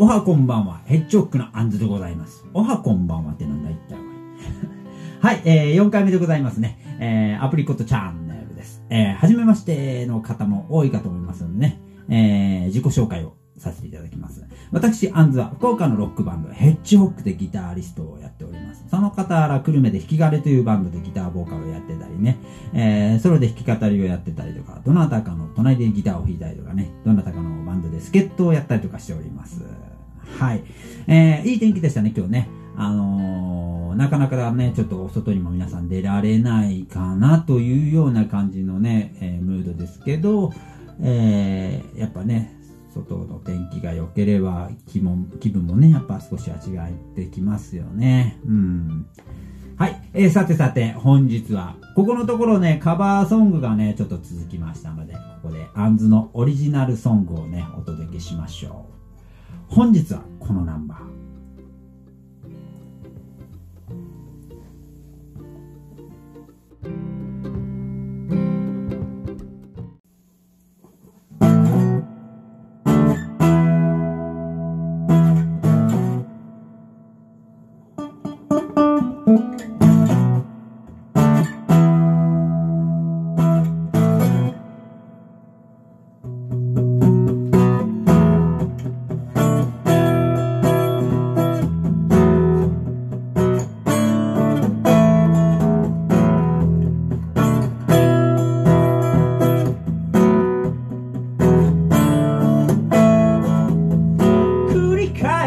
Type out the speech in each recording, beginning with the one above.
おはこんばんは。ヘッジホックのアンズでございます。おはこんばんはってなんだ一体おい。はい、えー、4回目でございますね。えー、アプリコットチャンネルです。えー、はじめましての方も多いかと思いますのでね、えー、自己紹介をさせていただきます。私、アンズは福岡のロックバンド、ヘッジホックでギタリストをやっております。その傍ら、久留米で弾き語りというバンドでギターボーカルをやってたりね、えー、ソロで弾き語りをやってたりとか、どなたかの隣でギターを弾いたりとかね、どなたかのバンドで助っ人をやったりとかしております。はい。えー、いい天気でしたね、今日ね。あのー、なかなかね、ちょっと外にも皆さん出られないかなというような感じのね、えームードですけど、えー、やっぱね、外の天気が良ければ気も気分もね、やっぱ少しは違ってきますよね。うん。はい。えー、さてさて、本日は、ここのところね、カバーソングがね、ちょっと続きましたので、ここで、アンズのオリジナルソングをね、お届けしましょう。本日は、このナンバー。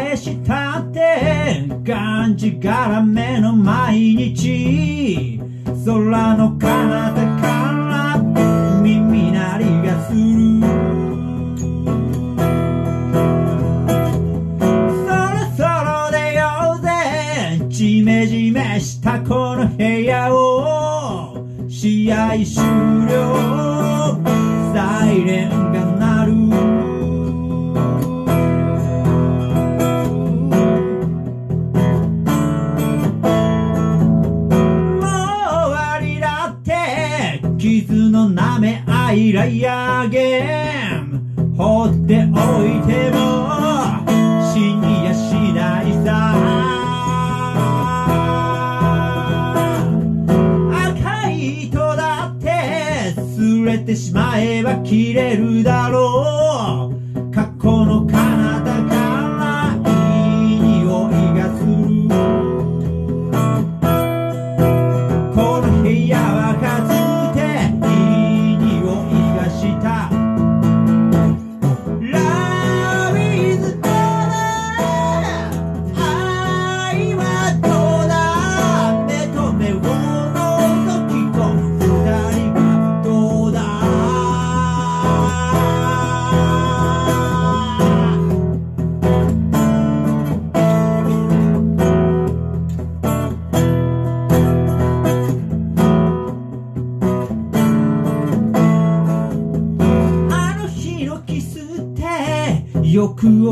返したってがんじがらめの毎日空の彼方から耳鳴りがする。そろそろ出ようぜジメジメしたこの部屋を試合終了サイレンがってお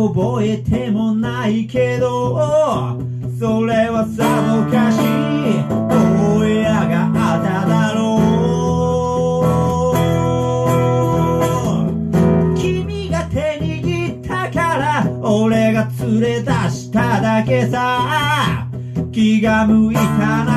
覚えてもないけどそれはさぞかし声があっただろう。君が手握ったから俺が連れ出しただけさ。気が向いたな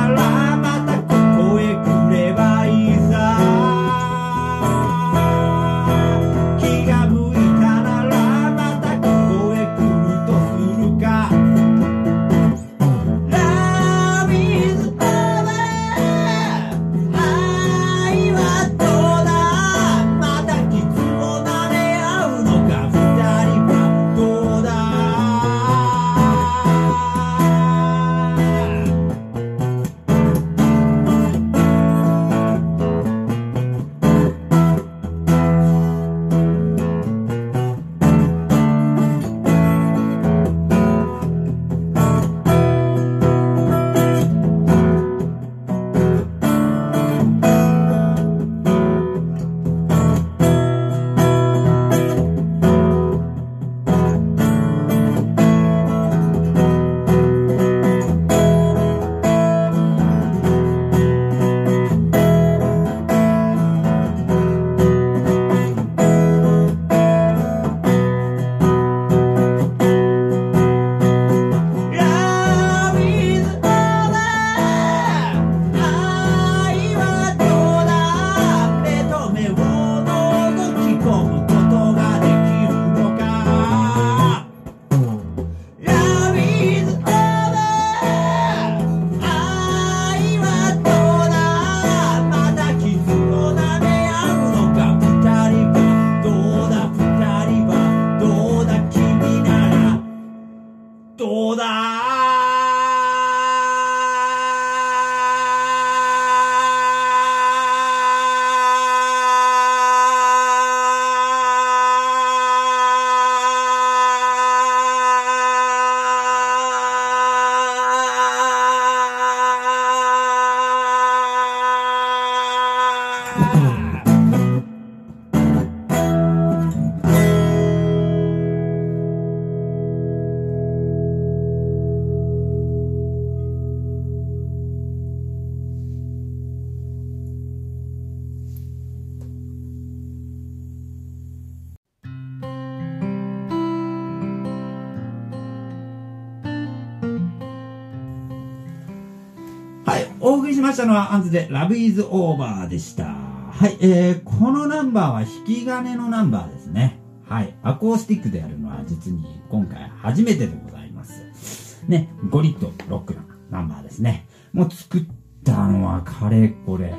お送りしましたのは、アンズで Love is Over でした。はい、えー、このナンバーは引き金のナンバーですね。はい、アコースティックでやるのは実に今回初めてでございます。ね、ゴリッとロックなナンバーですね。もう作ったのはかれこれ、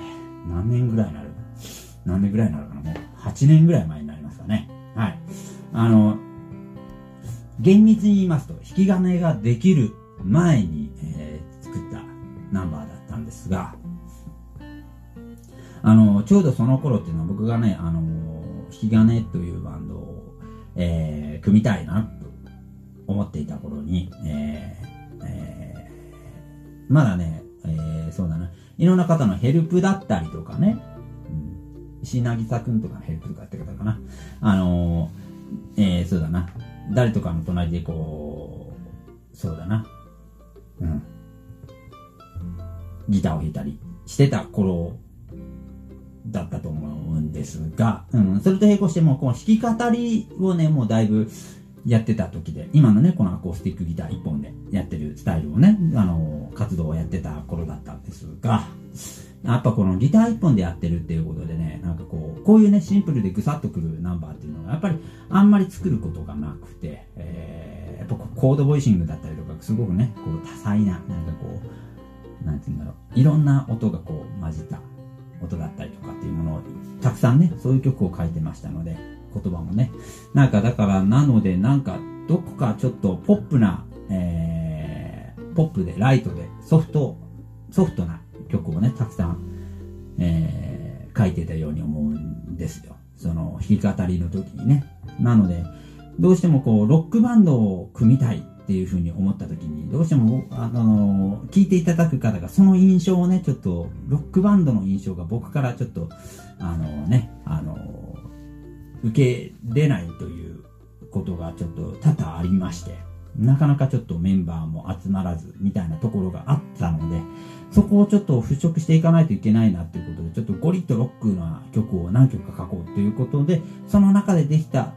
何年ぐらいになる？何年ぐらいになるかな？もう8年ぐらい前になりますかね。はい。あの、厳密に言いますと、引き金ができる前に、ですが、あの、ちょうどその頃っていうのは僕がね、あの、引き金というバンドを、えー、組みたいなと思っていた頃に、えーえー、まだね、えー、そうだな、いろんな方のヘルプだったりとかね、うん、石渚くんとかのヘルプとかって方かな、あのー、えー、そうだな、誰とかの隣でこう、そうだな、うん、ギターを弾いたりしてた頃だったと思うんですが、うん、それと並行しても、この弾き語りをね、もうだいぶやってた時で、今のね、このアコースティックギター一本でやってるスタイルをね、あの、活動をやってた頃だったんですが、やっぱこのギター一本でやってるっていうことでね、なんかこう、こういうね、シンプルでぐさっとくるナンバーっていうのが、やっぱりあんまり作ることがなくて、えー、やっぱコードボイシングだったりとか、すごくね、こう多彩な、なんかこう、なんていうんだろう、いろんな音がこう混じった音だったりとかっていうものを、たくさんね、そういう曲を書いてましたので、言葉もね。なんかだから、なので、なんか、どこかちょっとポップな、えー、ポップで、ライトで、ソフト、ソフトな曲をね、たくさん、えー、書いてたように思うんですよ。その、弾き語りの時にね。なので、どうしてもこう、ロックバンドを組みたいっていうふうに思った時に、どうしても、あの、聞いていただく方が、その印象をね、ちょっと、ロックバンドの印象が僕からちょっと、あの、ね、あの、受けれないということがちょっと多々ありまして、なかなかちょっとメンバーも集まらず、みたいなところがあったので、そこをちょっと払拭していかないといけないなっていうことで、ちょっとゴリッとロックな曲を何曲か書こうということで、その中でできた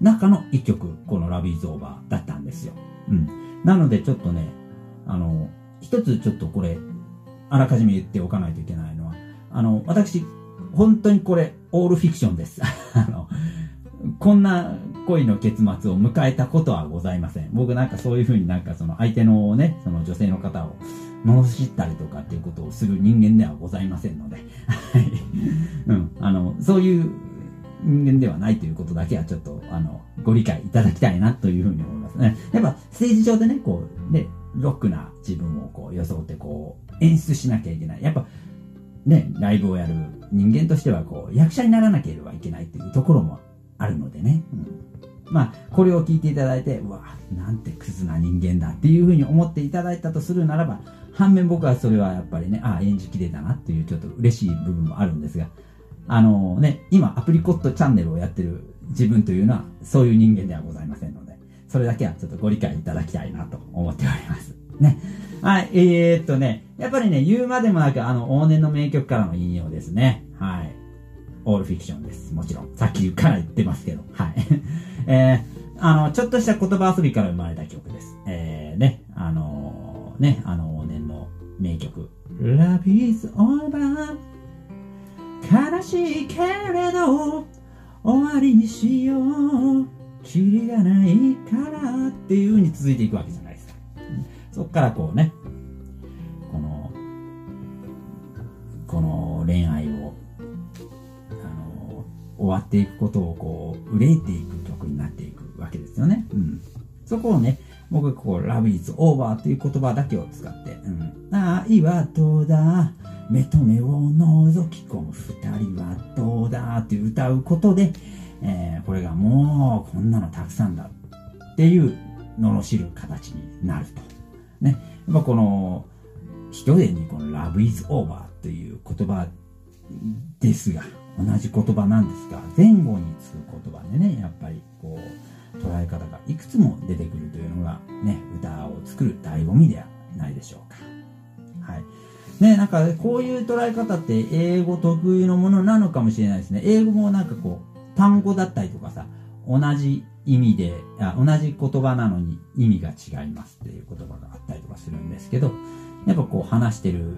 中の一曲、このラビーズオーバーだったんですよ。うん。なのでちょっとね、あの、一つちょっとこれ、あらかじめ言っておかないといけないのは、あの、私、本当にこれ、オールフィクションです。あの、こんな恋の結末を迎えたことはございません。僕なんかそういうふうになんかその相手のね、その女性の方を罵ったりとかっていうことをする人間ではございませんので、はい。うん。あの、そういう人間ではないということだけはちょっと、あの、ご理解いただきたいなというふうに思いますね。やっぱ、ステージ上でね、こう、ね、ロックな自分をこう、装ってこう、演出しなきゃいけない。やっぱ、ね、ライブをやる人間としては、こう、役者にならなければいけないっていうところもあるのでね。うん、まあ、これを聞いていただいて、うわ、なんてクズな人間だっていうふうに思っていただいたとするならば、反面僕はそれはやっぱりね、ああ、演じきれたなっていうちょっと嬉しい部分もあるんですが、あのね、今アプリコットチャンネルをやってる自分というのはそういう人間ではございませんので、それだけはちょっとご理解いただきたいなと思っております。ね。はい、えー、っとね、やっぱりね、言うまでもなくあの往年の名曲からの引用ですね。はい。オールフィクションです。もちろん。さっきから言ってますけど。はい。えー、あの、ちょっとした言葉遊びから生まれた曲です。えー、ね、あのー、ね、あの、往年の名曲。Love is over 悲しいけれど終わりにしようキリがないからっていう風に続いていくわけじゃないですか。そっからこうね、この、この恋愛を、あの、終わっていくことをこう、憂いていく曲になっていくわけですよね。うん。そこをね、僕はこう、Love is over という言葉だけを使って、うん。愛はどうだ目と目を覗き込む二人はどうだって歌うことで、えー、これがもうこんなのたくさんだっていう罵る形になると。ね。やっぱこの、一重にこの Love is over という言葉ですが、同じ言葉なんですが、前後につく言葉でね、やっぱりこう、捉え方がいくつも出てくるというのがね、歌を作る醍醐味ではないでしょうか。はい。ね、なんかこういう捉え方って英語特有のものなのかもしれないですね。英語もなんかこう、単語だったりとかさ、同じ意味で、あ同じ言葉なのに意味が違いますっていう言葉があったりとかするんですけど、やっぱこう話してる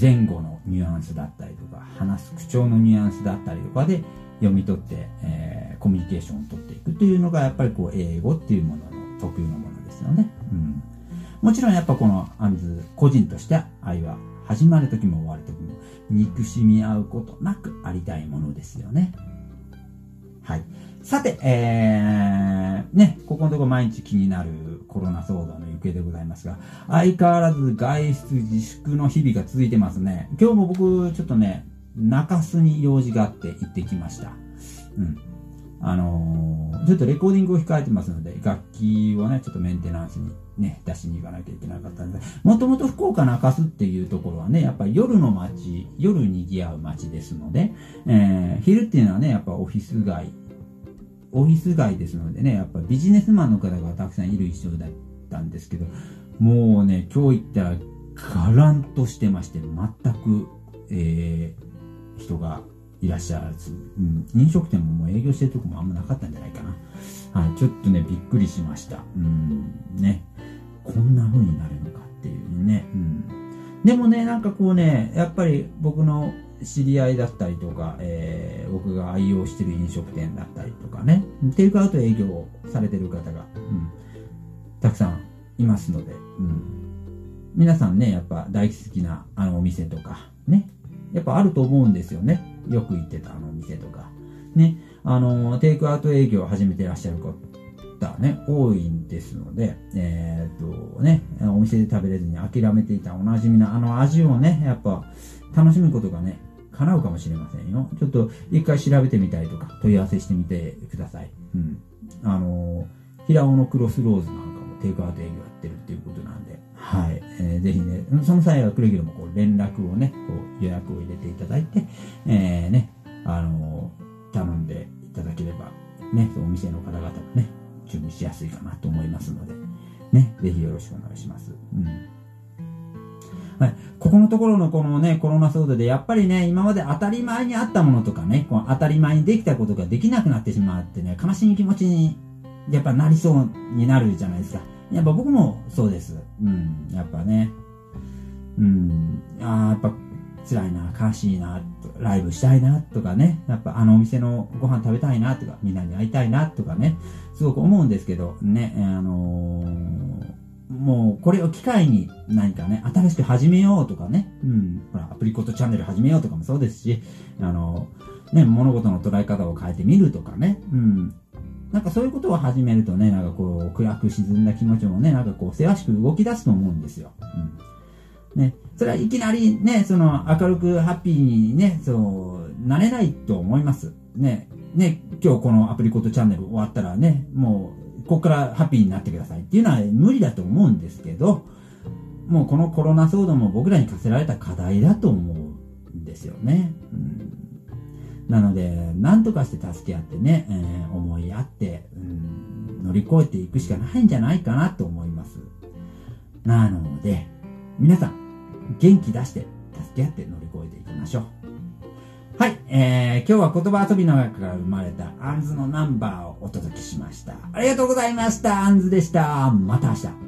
前後のニュアンスだったりとか、話す口調のニュアンスだったりとかで読み取って、えー、コミュニケーションを取っていくというのが、やっぱりこう、英語っていうものの特有のものですよね。うん。もちろんやっぱこのアンズ、個人として愛は始まる時も終わる時も憎しみ合うことなくありたいものですよね。はい。さて、えー、ね、ここのとこ毎日気になるコロナ騒動の行方でございますが、相変わらず外出自粛の日々が続いてますね。今日も僕、ちょっとね、中洲に用事があって行ってきました。うん。あのー、ちょっとレコーディングを控えてますので、楽器をね、ちょっとメンテナンスにね、出しに行かなきゃいけなかったんで、もともと福岡中洲っていうところはね、やっぱり夜の街、夜にぎわう街ですので、えー、昼っていうのはね、やっぱオフィス街、オフィス街ですのでね、やっぱビジネスマンの方がたくさんいる一緒だったんですけど、もうね、今日行ったらガランとしてまして、全く、えー、人がいらっしゃらず、うん、飲食店ももう営業してるとこもあんまなかったんじゃないかな。はい、ちょっとね、びっくりしました。うん、ね。こんな風になるのかっていうね。うん。でもね、なんかこうね、やっぱり僕の知り合いだったりとか、えー、僕が愛用してる飲食店だったりとかね、テイクアウト営業されてる方が、うん、たくさんいますので、うん。皆さんね、やっぱ大好きなあのお店とか、ね、やっぱあると思うんですよね。よく行ってたあの店とか。ね、あの、テイクアウト営業を始めてらっしゃる方ね、多いんですので、えー、っとね、お店で食べれずに諦めていたおなじみのあの味をね、やっぱ楽しむことがね、叶うかもしれませんよ。ちょっと一回調べてみたりとか問い合わせしてみてください。うん。あの平尾のクロスローズなんかもテイクアウト営業やってるっていうことなんで、はい。えー、ぜひね、その際はくれぐれもこう連絡をね、こ予約を入れていただいて、えー、ね、あの頼んでいただければ、ね、お店の方々もね、注文しやすいかなと思いますので、ね、ぜひよろしくお願いします。うん。はい。ここのところのこのね、コロナ騒動で、やっぱりね、今まで当たり前にあったものとかね、この当たり前にできたことができなくなってしまってね、悲しい気持ちに、やっぱなりそうになるじゃないですか。やっぱ僕もそうです。うん。やっぱね。うん。あ、やっぱ辛いな、悲しいな、ライブしたいなとかね、やっぱあのお店のご飯食べたいなとか、みんなに会いたいなとかね、すごく思うんですけど、ね、あのー、もうこれを機会に何かね、新しく始めようとかね、うん、ほら、アプリコットチャンネル始めようとかもそうですし、あのー、ね、物事の捉え方を変えてみるとかね、うん、なんかそういうことを始めるとね、なんかこう、暗く沈んだ気持ちもね、なんかこう、せわしく動き出すと思うんですよ。うん。ね、それはいきなりね、その明るくハッピーにね、そう、なれないと思います。ね、ね、今日このアプリコットチャンネル終わったらね、もう、ここからハッピーになってくださいっていうのは無理だと思うんですけど、もうこのコロナ騒動も僕らに課せられた課題だと思うんですよね。うん、なので、なんとかして助け合ってね、えー、思い合って、うん、乗り越えていくしかないんじゃないかなと思います。なので、皆さん、元気出して助け合って乗り越えていきましょう。はい、えー、今日は言葉遊びの中から生まれたアンズのナンバーをお届けしました。ありがとうございました。アンズでした。また明日。